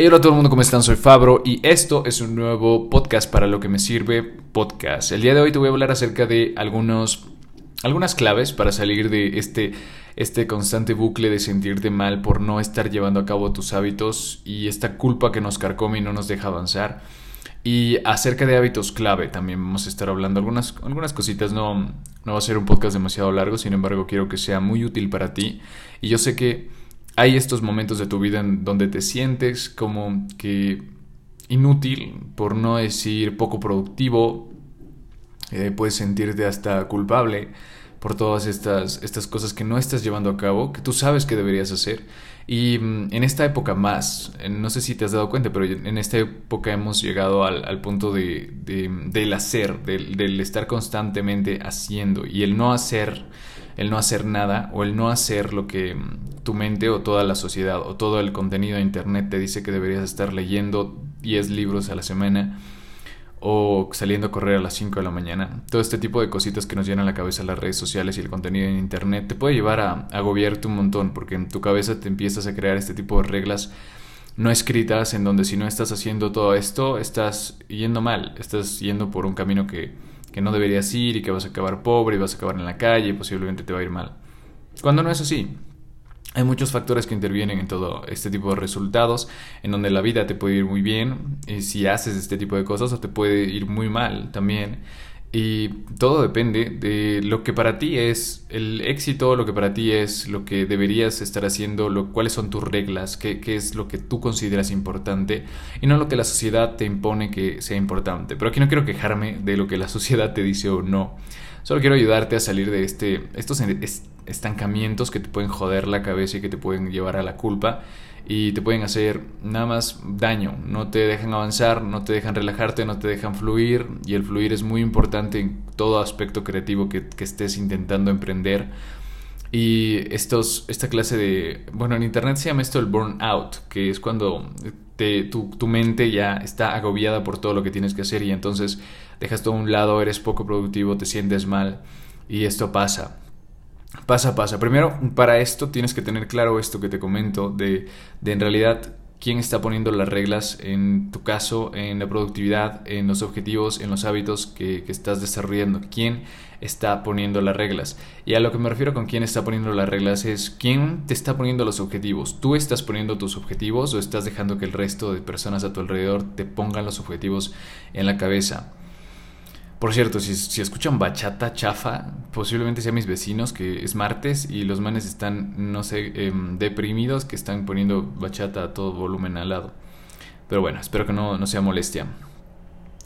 Hola a todo el mundo, ¿cómo están? Soy Fabro y esto es un nuevo podcast para lo que me sirve podcast. El día de hoy te voy a hablar acerca de algunos, algunas claves para salir de este, este constante bucle de sentirte mal por no estar llevando a cabo tus hábitos y esta culpa que nos carcome y no nos deja avanzar. Y acerca de hábitos clave también vamos a estar hablando algunas, algunas cositas. No, no va a ser un podcast demasiado largo, sin embargo quiero que sea muy útil para ti. Y yo sé que hay estos momentos de tu vida en donde te sientes como que inútil, por no decir poco productivo, eh, puedes sentirte hasta culpable por todas estas, estas cosas que no estás llevando a cabo, que tú sabes que deberías hacer. Y mm, en esta época más, no sé si te has dado cuenta, pero en esta época hemos llegado al, punto de, del hacer, del estar constantemente haciendo. Y el no hacer el no hacer nada o el no hacer lo que mm, tu mente o toda la sociedad o todo el contenido de internet te dice que deberías estar leyendo 10 libros a la semana o saliendo a correr a las 5 de la mañana. Todo este tipo de cositas que nos llenan la cabeza las redes sociales y el contenido en internet te puede llevar a, agobiarte un montón porque en tu cabeza te empiezas a crear este tipo de reglas no escritas en donde si no estás haciendo todo esto estás yendo mal, estás yendo por un camino que que no deberías ir y que vas a acabar pobre y vas a acabar en la calle y posiblemente te va a ir mal. Cuando no es así. Hay muchos factores que intervienen en todo este tipo de resultados, en donde la vida te puede ir muy bien y si haces este tipo de cosas o te puede ir muy mal también. Y todo depende de lo que para ti es el éxito, lo que para ti es lo que deberías estar haciendo, lo, cuáles son tus reglas, qué, qué, es lo que tú consideras importante y no lo que la sociedad te impone que sea importante. Pero aquí no quiero quejarme de lo que la sociedad te dice o no. Solo quiero ayudarte a salir de este, estos estancamientos que te pueden joder la cabeza y que te pueden llevar a la culpa y te pueden hacer nada más daño. No te dejan avanzar, no te dejan relajarte, no te dejan fluir y el fluir es muy importante en todo aspecto creativo que, estés intentando emprender. Y estos, esta clase de, bueno, en internet se llama esto el burnout, que es cuando te, tu, tu mente ya está agobiada por todo lo que tienes que hacer y entonces dejas todo a un lado, eres poco productivo, te sientes mal y esto pasa. Pasa, pasa. Primero, para esto tienes que tener claro esto que te comento de, de en realidad quién está poniendo las reglas en tu caso, en la productividad, en los objetivos, en los hábitos que, que, estás desarrollando. ¿Quién está poniendo las reglas? Y a lo que me refiero con quién está poniendo las reglas es quién te está poniendo los objetivos. ¿Tú estás poniendo tus objetivos o estás dejando que el resto de personas a tu alrededor te pongan los objetivos en la cabeza? Por cierto, si, escuchan bachata chafa, posiblemente sean mis vecinos, que es martes y los manes están, no sé, em, deprimidos, que están poniendo bachata a todo volumen al lado. Pero bueno, espero que no, no sea molestia.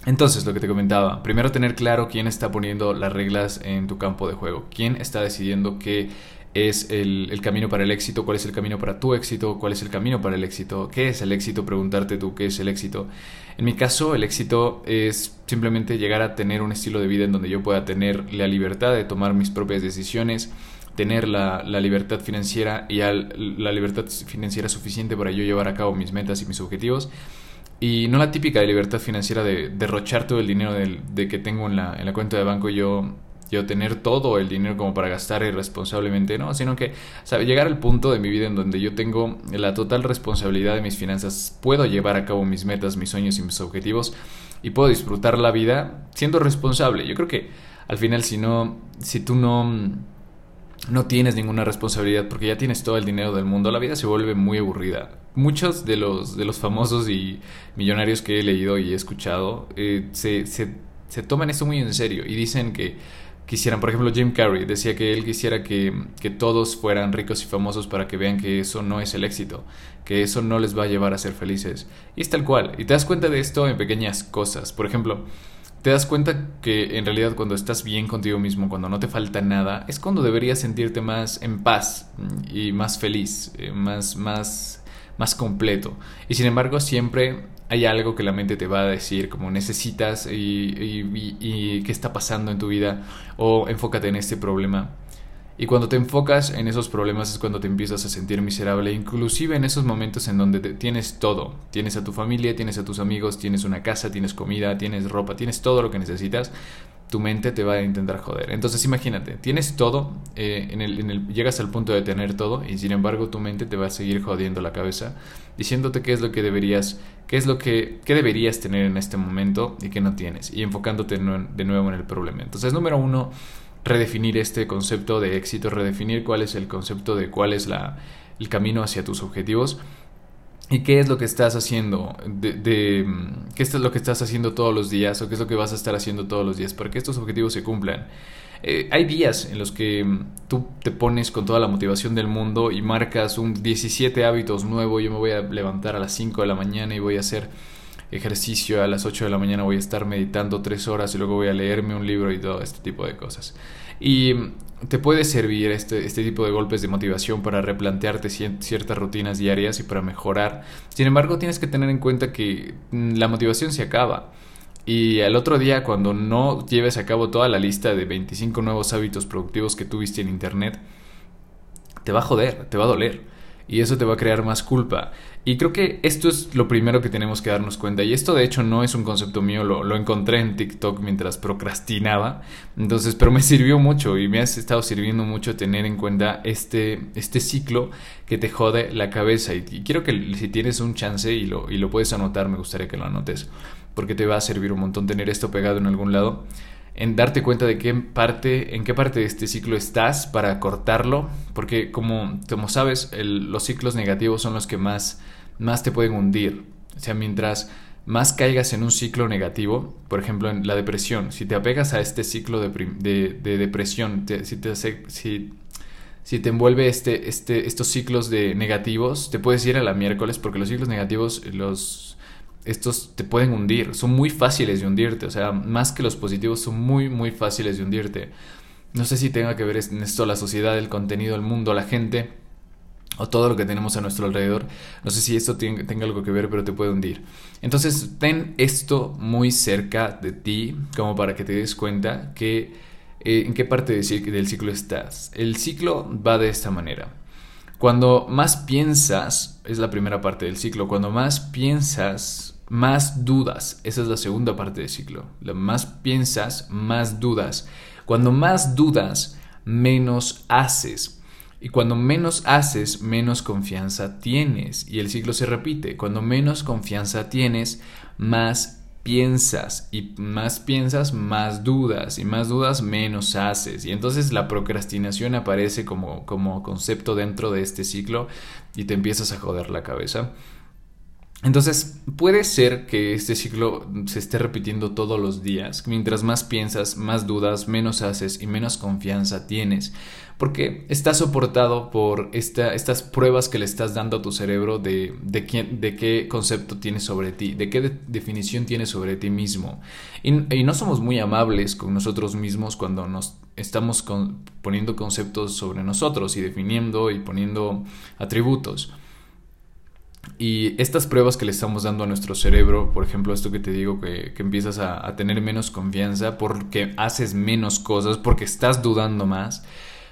Entonces, lo que te comentaba, primero tener claro quién está poniendo las reglas en tu campo de juego, quién está decidiendo qué es el, camino para el éxito, cuál es el camino para tu éxito, cuál es el camino para el éxito, qué es el éxito, preguntarte tú qué es el éxito. En mi caso, el éxito es simplemente llegar a tener un estilo de vida en donde yo pueda tener la libertad de tomar mis propias decisiones, tener la, libertad financiera y la libertad financiera suficiente para yo llevar a cabo mis metas y mis objetivos. Y no la típica de libertad financiera de derrochar todo el dinero de que tengo en la, en la cuenta de banco yo yo tener todo el dinero como para gastar irresponsablemente, no, sino que sabe, llegar al punto de mi vida en donde yo tengo la total responsabilidad de mis finanzas, puedo llevar a cabo mis metas, mis sueños y mis objetivos y puedo disfrutar la vida siendo responsable. Yo creo que al final si no si tú no no tienes ninguna responsabilidad porque ya tienes todo el dinero del mundo, la vida se vuelve muy aburrida. Muchos de los, de los famosos y millonarios que he leído y he escuchado eh, se, se, se toman esto muy en serio y dicen que quisieran, por ejemplo, Jim Carrey decía que él quisiera que, que, todos fueran ricos y famosos para que vean que eso no es el éxito, que eso no les va a llevar a ser felices. Y es tal cual. Y te das cuenta de esto en pequeñas cosas. Por ejemplo, te das cuenta que en realidad cuando estás bien contigo mismo, cuando no te falta nada, es cuando deberías sentirte más en paz y más feliz, eh, más, más, más completo. Y sin embargo, siempre hay algo que la mente te va a decir como necesitas y, qué está pasando en tu vida o enfócate en este problema. Y cuando te enfocas en esos problemas es cuando te empiezas a sentir miserable, inclusive en esos momentos en donde tienes todo. Tienes a tu familia, tienes a tus amigos, tienes una casa, tienes comida, tienes ropa, tienes todo lo que necesitas. Tu mente te va a intentar joder. Entonces imagínate, tienes todo, eh, en el, en el, llegas al punto de tener todo y sin embargo tu mente te va a seguir jodiendo la cabeza, diciéndote qué es lo que deberías, qué es lo que qué deberías tener en este momento y qué no tienes y enfocándote de nuevo en el problema. Entonces número uno, redefinir este concepto de éxito, redefinir cuál es el concepto de cuál es la, el camino hacia tus objetivos y qué es lo que estás haciendo, de, qué es lo que estás haciendo todos los días o qué es lo que vas a estar haciendo todos los días para que estos objetivos se cumplan. Eh, hay días en los que mm, tú te pones con toda la motivación del mundo y marcas un 17 hábitos nuevo, yo me voy a levantar a las 5 de la mañana y voy a hacer ejercicio, a las 8 de la mañana voy a estar meditando 3 horas y luego voy a leerme un libro y todo este tipo de cosas. Y te puede servir este, este tipo de golpes de motivación para replantearte ciertas rutinas diarias y para mejorar. Sin embargo, tienes que tener en cuenta que mm, la motivación se acaba. Y al otro día, cuando no lleves a cabo toda la lista de 25 nuevos hábitos productivos que tuviste en Internet, te va a joder, te va a doler y eso te va a crear más culpa. Y creo que esto es lo primero que tenemos que darnos cuenta. Y esto de hecho no es un concepto mío, lo, encontré en TikTok mientras procrastinaba. Entonces, pero me sirvió mucho y me ha estado sirviendo mucho tener en cuenta este, este ciclo que te jode la cabeza. Y, y quiero que si tienes un chance y lo, y lo puedes anotar, me gustaría que lo anotes. Porque te va a servir un montón tener esto pegado en algún lado en darte cuenta de qué parte, en qué parte de este ciclo estás para cortarlo, porque como, como sabes, los ciclos negativos son los que más, más te pueden hundir. O sea, mientras más caigas en un ciclo negativo, por ejemplo en la depresión, si te apegas a este ciclo de, de, depresión, si, te, si, si te envuelve este, este, estos ciclos de negativos, te puedes ir a la miércoles porque los ciclos negativos los estos te pueden hundir, son muy fáciles de hundirte, o sea, más que los positivos son muy, muy fáciles de hundirte. No sé si tenga que ver en esto la sociedad, el contenido, el mundo, la gente o todo lo que tenemos a nuestro alrededor. No sé si esto tenga algo que ver, pero te puede hundir. Entonces, ten esto muy cerca de ti, como para que te des cuenta que eh, en qué parte del ciclo estás. El ciclo va de esta manera. Cuando más piensas, es la primera parte del ciclo, cuando más piensas más dudas. Esa es la segunda parte del ciclo. Lo más piensas, más dudas. Cuando más dudas, menos haces. Y cuando menos haces, menos confianza tienes. Y el ciclo se repite. Cuando menos confianza tienes, más piensas. Y más piensas, más dudas. Y más dudas, menos haces. Y entonces la procrastinación aparece como, como concepto dentro de este ciclo y te empiezas a joder la cabeza. Entonces, puede ser que este ciclo se esté repitiendo todos los días. Mientras más piensas, más dudas, menos haces y menos confianza tienes. Porque está soportado por esta, estas pruebas que le estás dando a tu cerebro de, de, qué concepto tienes sobre ti, de qué definición tienes sobre ti mismo. Y, no somos muy amables con nosotros mismos cuando nos estamos poniendo conceptos sobre nosotros y definiendo y poniendo atributos. Y estas pruebas que le estamos dando a nuestro cerebro, por ejemplo, esto que te digo, que, empiezas a, tener menos confianza porque haces menos cosas, porque estás dudando más,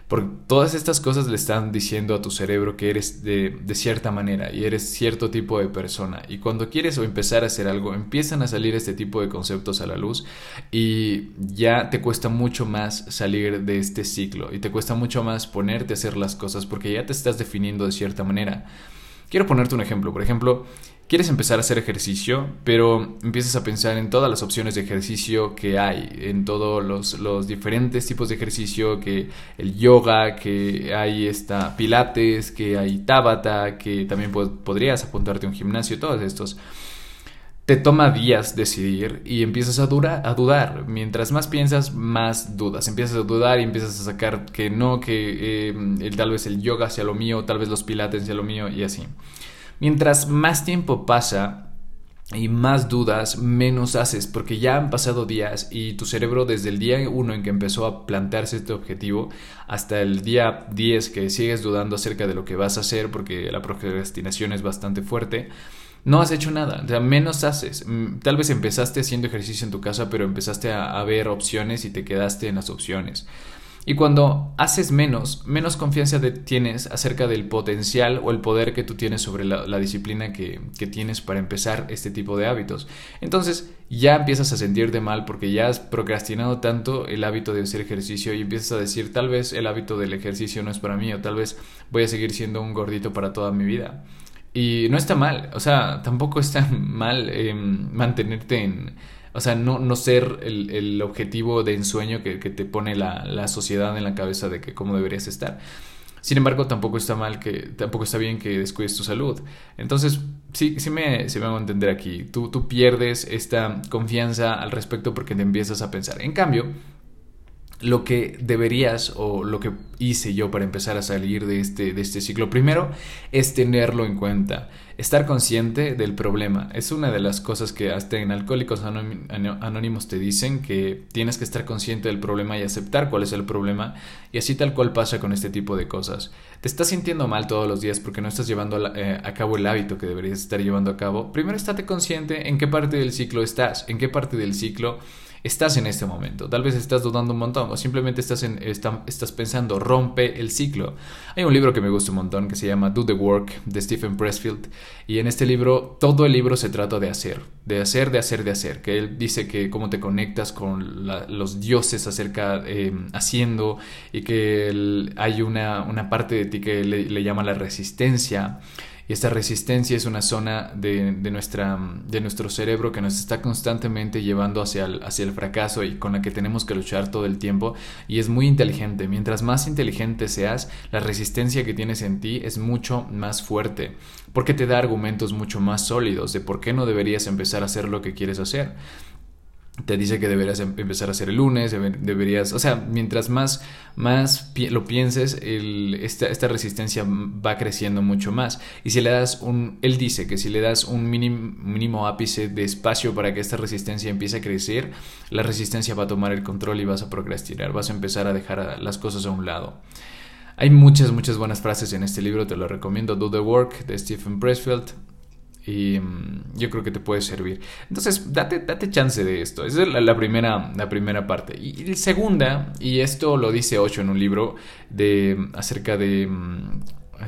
porque todas estas cosas le están diciendo a tu cerebro que eres de, de, cierta manera y eres cierto tipo de persona. Y cuando quieres o empezar a hacer algo, empiezan a salir este tipo de conceptos a la luz y ya te cuesta mucho más salir de este ciclo y te cuesta mucho más ponerte a hacer las cosas porque ya te estás definiendo de cierta manera. Quiero ponerte un ejemplo. Por ejemplo, quieres empezar a hacer ejercicio, pero empiezas a pensar en todas las opciones de ejercicio que hay, en todos los, diferentes tipos de ejercicio, que el yoga, que hay esta pilates, que hay tabata, que también podrías apuntarte a un gimnasio, todos estos. Te toma días decidir y empiezas a, a dudar. Mientras más piensas, más dudas. Empiezas a dudar y empiezas a sacar que no, que eh, tal vez el yoga sea lo mío, tal vez los pilates sea lo mío y así. Mientras más tiempo pasa, y más dudas, menos haces, porque ya han pasado días y tu cerebro desde el día 1 en que empezó a plantearse este objetivo hasta el día 10 que sigues dudando acerca de lo que vas a hacer porque la procrastinación es bastante fuerte, no has hecho nada, o sea, menos haces. Mm, tal vez empezaste haciendo ejercicio en tu casa, pero empezaste a, ver opciones y te quedaste en las opciones. Y cuando haces menos, menos confianza tienes acerca del potencial o el poder que tú tienes sobre la, disciplina que, que, tienes para empezar este tipo de hábitos. Entonces ya empiezas a sentirte mal porque ya has procrastinado tanto el hábito de hacer ejercicio y empiezas a decir tal vez el hábito del ejercicio no es para mí o tal vez voy a seguir siendo un gordito para toda mi vida. Y no está mal, o sea, tampoco está mal em, mantenerte en, o sea, no, no ser el, el objetivo de ensueño que, que te pone la, la, sociedad en la cabeza de que cómo deberías estar. Sin embargo, tampoco está mal que, tampoco está bien que descuides tu salud. Entonces, sí, sí me, se me a entender aquí. Tú, tú pierdes esta confianza al respecto porque te empiezas a pensar. En cambio, lo que deberías o lo que hice yo para empezar a salir de este, de este ciclo primero es tenerlo en cuenta, estar consciente del problema. Es una de las cosas que hasta en Alcohólicos Anónimos te dicen que tienes que estar consciente del problema y aceptar cuál es el problema y así tal cual pasa con este tipo de cosas. Te estás sintiendo mal todos los días porque no estás llevando a, eh, cabo el hábito que deberías estar llevando a cabo. Primero estate consciente en qué parte del ciclo estás, en qué parte del ciclo estás en este momento. Tal vez estás dudando un montón o simplemente estás, en, estás pensando, rompe el ciclo. Hay un libro que me gusta un montón que se llama Do the Work de Stephen Pressfield y en este libro todo el libro se trata de hacer, de hacer, de hacer, de hacer. Que él dice que cómo te conectas con los dioses acerca eh, haciendo y que hay una, una, parte de ti que le, le llama la resistencia y esta resistencia es una zona de, nuestra, de nuestro cerebro que nos está constantemente llevando hacia el, hacia el fracaso y con la que tenemos que luchar todo el tiempo. Y es muy inteligente. Mientras más inteligente seas, la resistencia que tienes en ti es mucho más fuerte. Porque te da argumentos mucho más sólidos de por qué no deberías empezar a hacer lo que quieres hacer te dice que deberías em-, empezar a hacer el lunes, deberías, o sea, mientras más, más lo pienses, esta, esta, resistencia va creciendo mucho más. Y si le das un, él dice que si le das un mínimo, mínimo ápice de espacio para que esta resistencia empiece a crecer, la resistencia va a tomar el control y vas a procrastinar, vas a empezar a dejar las cosas a un lado. Hay muchas, muchas buenas frases en este libro, te lo recomiendo. Do the Work de Stephen Pressfield. Y mm, yo creo que te puede servir. Entonces, date, date chance de esto. Esa es la, primera, la primera parte. Y, la segunda, y esto lo dice Ocho en un libro de, acerca de, mm,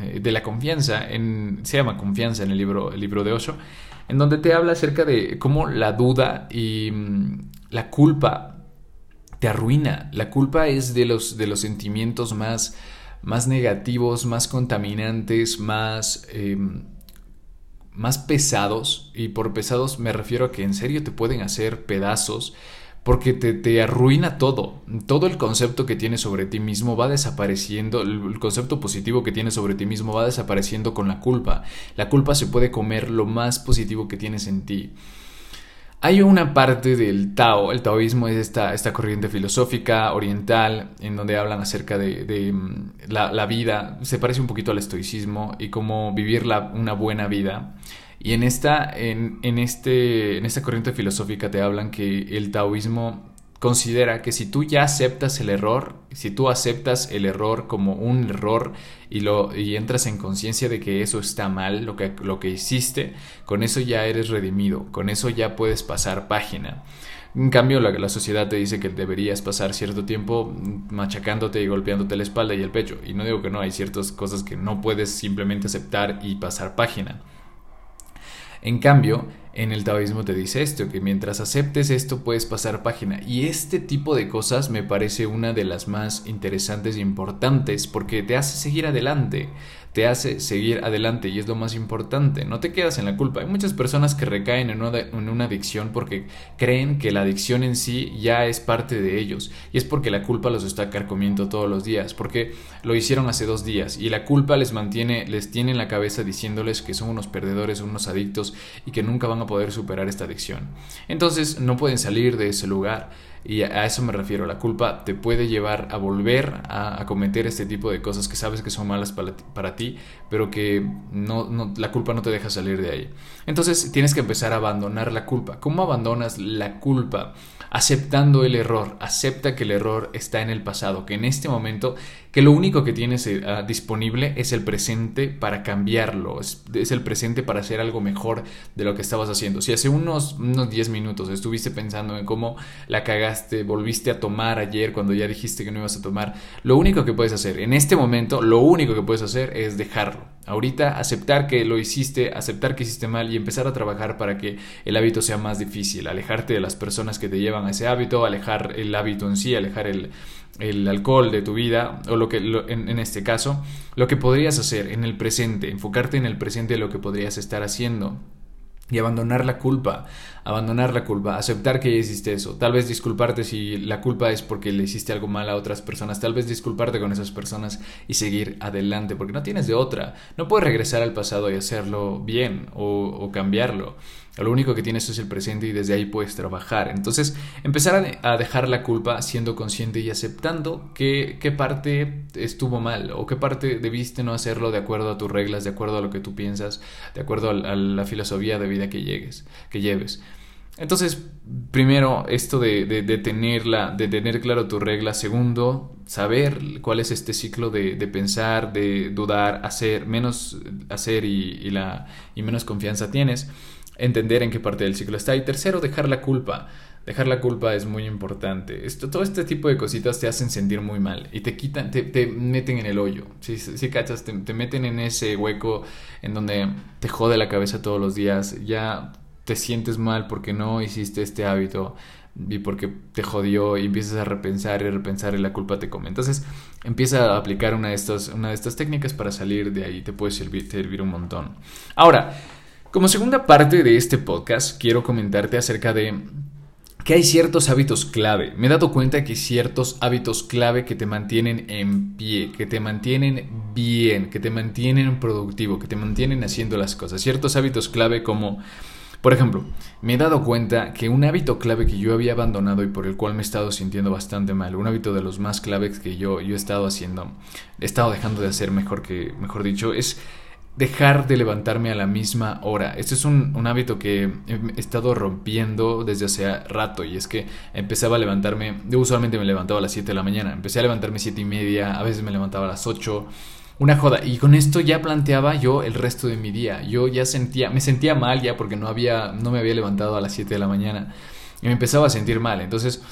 eh, de la confianza, en, se llama Confianza en el libro, el libro de Ocho, en donde te habla acerca de cómo la duda y mm, la culpa te arruina. La culpa es de los, de los sentimientos más, más negativos, más contaminantes, más... Em, más pesados, y por pesados me refiero a que en serio te pueden hacer pedazos, porque te, te, arruina todo. Todo el concepto que tienes sobre ti mismo va desapareciendo, el concepto positivo que tienes sobre ti mismo va desapareciendo con la culpa. La culpa se puede comer lo más positivo que tienes en ti. Hay una parte del Tao, el taoísmo es esta, esta corriente filosófica oriental en donde hablan acerca de, mm, la, vida, se parece un poquito al estoicismo y cómo vivir una buena vida. Y en esta, en, en, este, en esta corriente filosófica te hablan que el taoísmo considera que si tú ya aceptas el error, si tú aceptas el error como un error y, lo, y entras en conciencia de que eso está mal, lo que, lo que hiciste, con eso ya eres redimido, con eso ya puedes pasar página. En cambio, la, la sociedad te dice que deberías pasar cierto tiempo machacándote y golpeándote la espalda y el pecho. Y no digo que no, hay ciertas cosas que no puedes simplemente aceptar y pasar página. En cambio, en el taoísmo te dice esto, que mientras aceptes esto puedes pasar página. Y este tipo de cosas me parece una de las más interesantes e importantes porque te hace seguir adelante te hace seguir adelante y es lo más importante. No te quedas en la culpa. Hay muchas personas que recaen en una, adicción porque creen que la adicción en sí ya es parte de ellos y es porque la culpa los está carcomiendo todos los días, porque lo hicieron hace dos días y la culpa les mantiene, les tiene en la cabeza diciéndoles que son unos perdedores, unos adictos y que nunca van a poder superar esta adicción. Entonces no pueden salir de ese lugar. Y a eso me refiero, la culpa te puede llevar a volver a, cometer este tipo de cosas que sabes que son malas para ti, pero que no, la culpa no te deja salir de ahí. Entonces tienes que empezar a abandonar la culpa. ¿Cómo abandonas la culpa? Aceptando el error, acepta que el error está en el pasado, que en este momento que lo único que tienes eh, ah, disponible es el presente para cambiarlo, es, el presente para hacer algo mejor de lo que estabas haciendo. Si hace unos, unos 10 minutos estuviste pensando en cómo la cagaste, volviste a tomar ayer cuando ya dijiste que no ibas a tomar, lo único que puedes hacer en este momento, lo único que puedes hacer es dejarlo. Ahorita aceptar que lo hiciste, aceptar que hiciste mal y empezar a trabajar para que el hábito sea más difícil, alejarte de las personas que te llevan a ese hábito, alejar el hábito en sí, alejar el, el alcohol de tu vida, o lo que en, este caso, lo que podrías hacer en el presente, enfocarte en el presente de lo que podrías estar haciendo y abandonar la culpa, abandonar la culpa, aceptar que ya hiciste eso, tal vez disculparte si la culpa es porque le hiciste algo mal a otras personas, tal vez disculparte con esas personas y seguir adelante, porque no tienes de otra, no puedes regresar al pasado y hacerlo bien o, o cambiarlo. Lo único que tienes es el presente y desde ahí puedes trabajar. Entonces, empezar a dejar la culpa siendo consciente y aceptando que, qué parte estuvo mal o qué parte debiste no hacerlo de acuerdo a tus reglas, de acuerdo a lo que tú piensas, de acuerdo a, la filosofía de vida que, llegues, que lleves. Entonces, primero, esto de, de, tenerla, de tener claro tu regla. Segundo, saber cuál es este ciclo de, de pensar, de dudar, hacer, menos hacer y, y, la, y menos confianza tienes entender en qué parte del ciclo está. Y tercero, dejar la culpa. Dejar la culpa es muy importante. Esto, todo este tipo de cositas te hacen sentir muy mal y te quitan, te, te meten en el hoyo. Si, si cachas, te, te, meten en ese hueco en donde te jode la cabeza todos los días. Ya te sientes mal porque no hiciste este hábito y porque te jodió y empiezas a repensar y repensar y la culpa te come. Entonces empieza a aplicar una de estas, una de estas técnicas para salir de ahí. Te puede servir, servir un montón. Ahora, como segunda parte de este podcast, quiero comentarte acerca de que hay ciertos hábitos clave. Me he dado cuenta que hay ciertos hábitos clave que te mantienen en pie, que te mantienen bien, que te mantienen productivo, que te mantienen haciendo las cosas. Ciertos hábitos clave como, por ejemplo, me he dado cuenta que un hábito clave que yo había abandonado y por el cual me he estado sintiendo bastante mal, un hábito de los más claves que yo, yo he estado haciendo, he estado dejando de hacer mejor que, mejor dicho, es dejar de levantarme a la misma hora. Este es un, hábito que he estado rompiendo desde hace rato y es que empezaba a levantarme, yo usualmente me levantaba a las 7 de la mañana, empecé a levantarme 7 y media, a veces me levantaba a las 8, una joda. Y con esto ya planteaba yo el resto de mi día. Yo ya sentía, me sentía mal ya porque no había, no me había levantado a las 7 de la mañana y me empezaba a sentir mal. Entonces,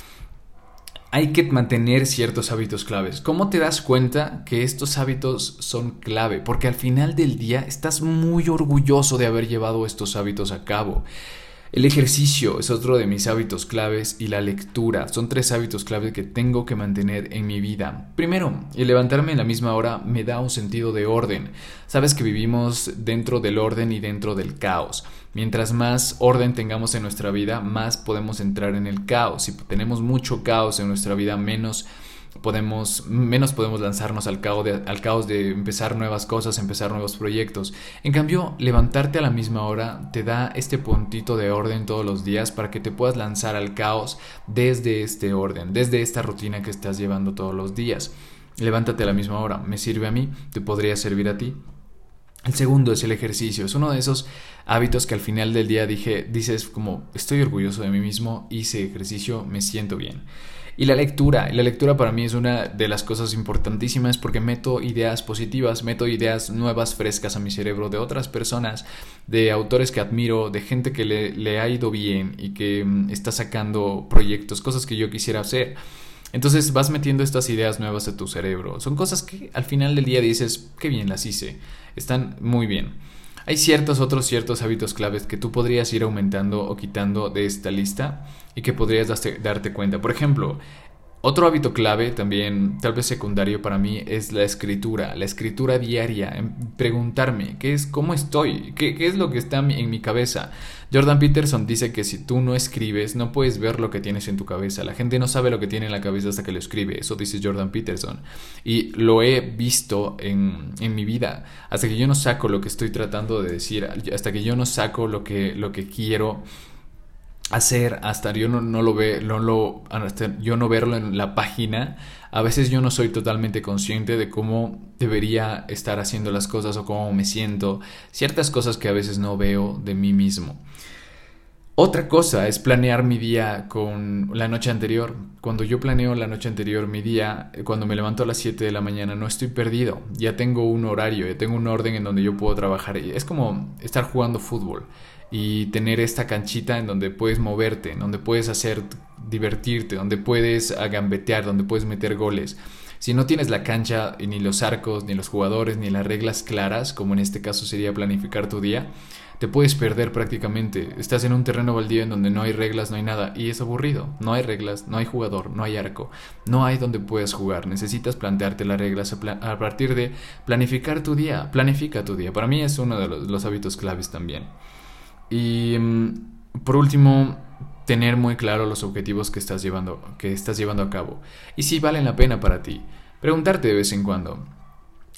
hay que mantener ciertos hábitos claves. ¿Cómo te das cuenta que estos hábitos son clave? Porque al final del día estás muy orgulloso de haber llevado estos hábitos a cabo. El ejercicio es otro de mis hábitos claves y la lectura son tres hábitos claves que tengo que mantener en mi vida. Primero, el levantarme en la misma hora me da un sentido de orden. Sabes que vivimos dentro del orden y dentro del caos. Mientras más orden tengamos en nuestra vida, más podemos entrar en el caos. Si tenemos mucho caos en nuestra vida, menos podemos, menos podemos lanzarnos al caos, de, al caos de empezar nuevas cosas, empezar nuevos proyectos. En cambio, levantarte a la misma hora te da este puntito de orden todos los días para que te puedas lanzar al caos desde este orden, desde esta rutina que estás llevando todos los días. Levántate a la misma hora, me sirve a mí, te podría servir a ti. El segundo es el ejercicio. Es uno de esos hábitos que al final del día dije, dices como estoy orgulloso de mí mismo, hice ejercicio, me siento bien. Y la lectura, la lectura para mí es una de las cosas importantísimas porque meto ideas positivas, meto ideas nuevas, frescas a mi cerebro de otras personas, de autores que admiro, de gente que le, le ha ido bien y que mm, está sacando proyectos, cosas que yo quisiera hacer. Entonces vas metiendo estas ideas nuevas a tu cerebro. Son cosas que al final del día dices, qué bien las hice. Están muy bien. Hay ciertos otros ciertos hábitos claves que tú podrías ir aumentando o quitando de esta lista y que podrías darte cuenta. Por ejemplo, otro hábito clave, también tal vez secundario para mí, es la escritura, la escritura diaria, preguntarme qué es, cómo estoy, qué, qué, es lo que está en mi cabeza. Jordan Peterson dice que si tú no escribes, no puedes ver lo que tienes en tu cabeza. La gente no sabe lo que tiene en la cabeza hasta que lo escribe. Eso dice Jordan Peterson. Y lo he visto en, en mi vida. Hasta que yo no saco lo que estoy tratando de decir, hasta que yo no saco lo que, lo que quiero hacer hasta yo no, no lo ve, no lo, yo no verlo en la página, a veces yo no soy totalmente consciente de cómo debería estar haciendo las cosas o cómo me siento, ciertas cosas que a veces no veo de mí mismo. Otra cosa es planear mi día con la noche anterior. Cuando yo planeo la noche anterior mi día, eh, cuando me levanto a las 7 de la mañana, no estoy perdido. Ya tengo un horario, ya tengo un orden en donde yo puedo trabajar. Es como estar jugando fútbol y tener esta canchita en donde puedes moverte, en donde puedes hacer divertirte, donde puedes agambetear, donde puedes meter goles. Si no tienes la cancha, ni los arcos, ni los jugadores, ni las reglas claras, como en este caso sería planificar tu día, te puedes perder prácticamente. Estás en un terreno baldío en donde no hay reglas, no hay nada, y es aburrido. No hay reglas, no hay jugador, no hay arco, no hay donde puedas jugar. Necesitas plantearte las reglas a, partir de planificar tu día. Planifica tu día. Para mí es uno de los, hábitos claves también. Y mm, por último, tener muy claro los objetivos que estás llevando, que estás llevando a cabo. Y si valen la pena para ti. Preguntarte de vez en cuando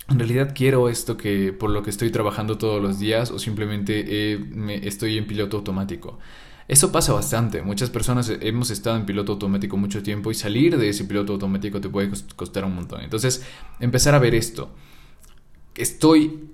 en realidad quiero esto que por lo que estoy trabajando todos los días o simplemente eh, estoy en piloto automático. Eso pasa bastante. Muchas personas hemos estado en piloto automático mucho tiempo y salir de ese piloto automático te puede costar un montón. Entonces, empezar a ver esto. Estoy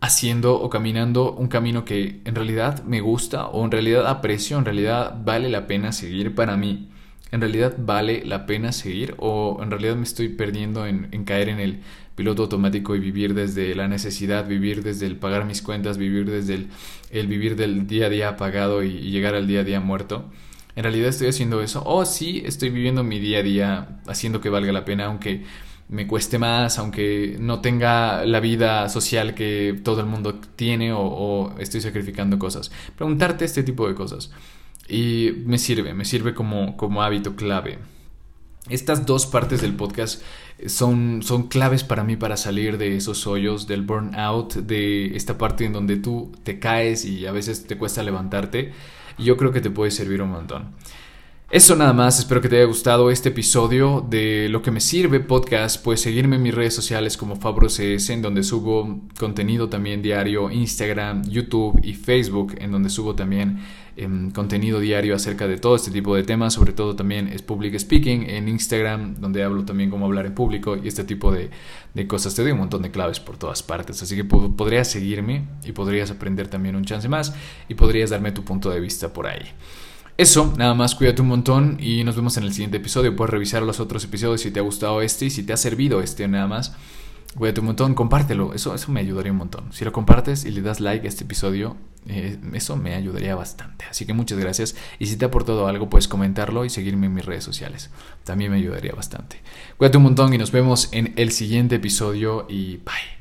haciendo o caminando un camino que en realidad me gusta o en realidad aprecio, en realidad vale la pena seguir para mí. En realidad vale la pena seguir o en realidad me estoy perdiendo en caer en el piloto automático y vivir desde la necesidad, vivir desde el pagar mis cuentas, vivir desde el, vivir del día a día apagado y, llegar al día a día muerto. En realidad estoy haciendo eso. O sí, estoy viviendo mi día a día haciendo que valga la pena, aunque me cueste más, aunque no tenga la vida social que todo el mundo tiene o, estoy sacrificando cosas. Preguntarte este tipo de cosas. Y me sirve, me sirve como, como hábito clave. Estas dos partes del podcast son, son claves para mí para salir de esos hoyos, del burnout, de esta parte en donde tú te caes y a veces te cuesta levantarte. Yo creo que te puede servir un montón. Eso nada más, espero que te haya gustado este episodio de Lo que me sirve podcast. Puedes seguirme en mis redes sociales como FabroCS, en donde subo contenido también diario, Instagram, YouTube y Facebook, en donde subo también em, contenido diario acerca de todo este tipo de temas. Sobre todo también es public speaking en Instagram, donde hablo también cómo hablar en público y este tipo de, de cosas. Te doy un montón de claves por todas partes, así que podrías seguirme y podrías aprender también un chance más y podrías darme tu punto de vista por ahí. Eso, nada más, cuídate un montón y nos vemos en el siguiente episodio. Puedes revisar los otros episodios si te ha gustado este y si te ha servido este nada más. Cuídate un montón, compártelo, eso, eso me ayudaría un montón. Si lo compartes y le das like a este episodio, eh, eso me ayudaría bastante. Así que muchas gracias. Y si te ha aportado algo, puedes comentarlo y seguirme en mis redes sociales. También me ayudaría bastante. Cuídate un montón y nos vemos en el siguiente episodio y bye.